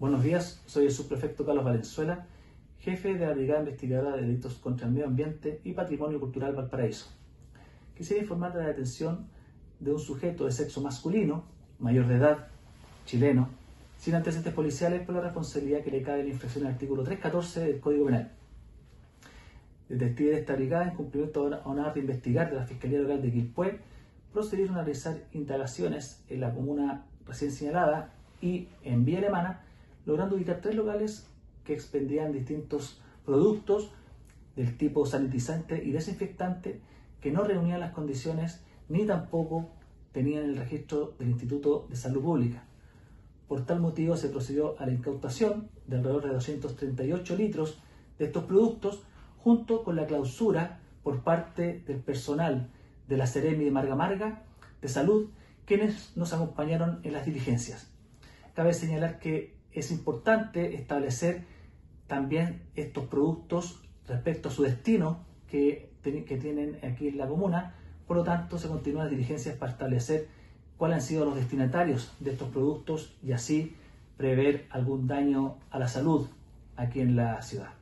Buenos días, soy el subprefecto Carlos Valenzuela, jefe de la Brigada Investigadora de Delitos contra el Medio Ambiente y Patrimonio Cultural Valparaíso. Quisiera informar de la detención de un sujeto de sexo masculino, mayor de edad, chileno, sin antecedentes policiales por la responsabilidad que le cae en la infracción del artículo 314 del Código Penal. Detectives de esta brigada, en cumplimiento a una orden de investigar de la Fiscalía Local de Quilpué, procedieron a realizar indagaciones en la comuna recién señalada y en vía alemana logrando ubicar tres locales que expendían distintos productos del tipo sanitizante y desinfectante que no reunían las condiciones ni tampoco tenían el registro del Instituto de Salud Pública. Por tal motivo se procedió a la incautación de alrededor de 238 litros de estos productos junto con la clausura por parte del personal de la Seremi de Marga Marga de Salud, quienes nos acompañaron en las diligencias. Cabe señalar que es importante establecer también estos productos respecto a su destino que, que tienen aquí en la comuna. Por lo tanto, se continúan las diligencias para establecer cuáles han sido los destinatarios de estos productos y así prever algún daño a la salud aquí en la ciudad.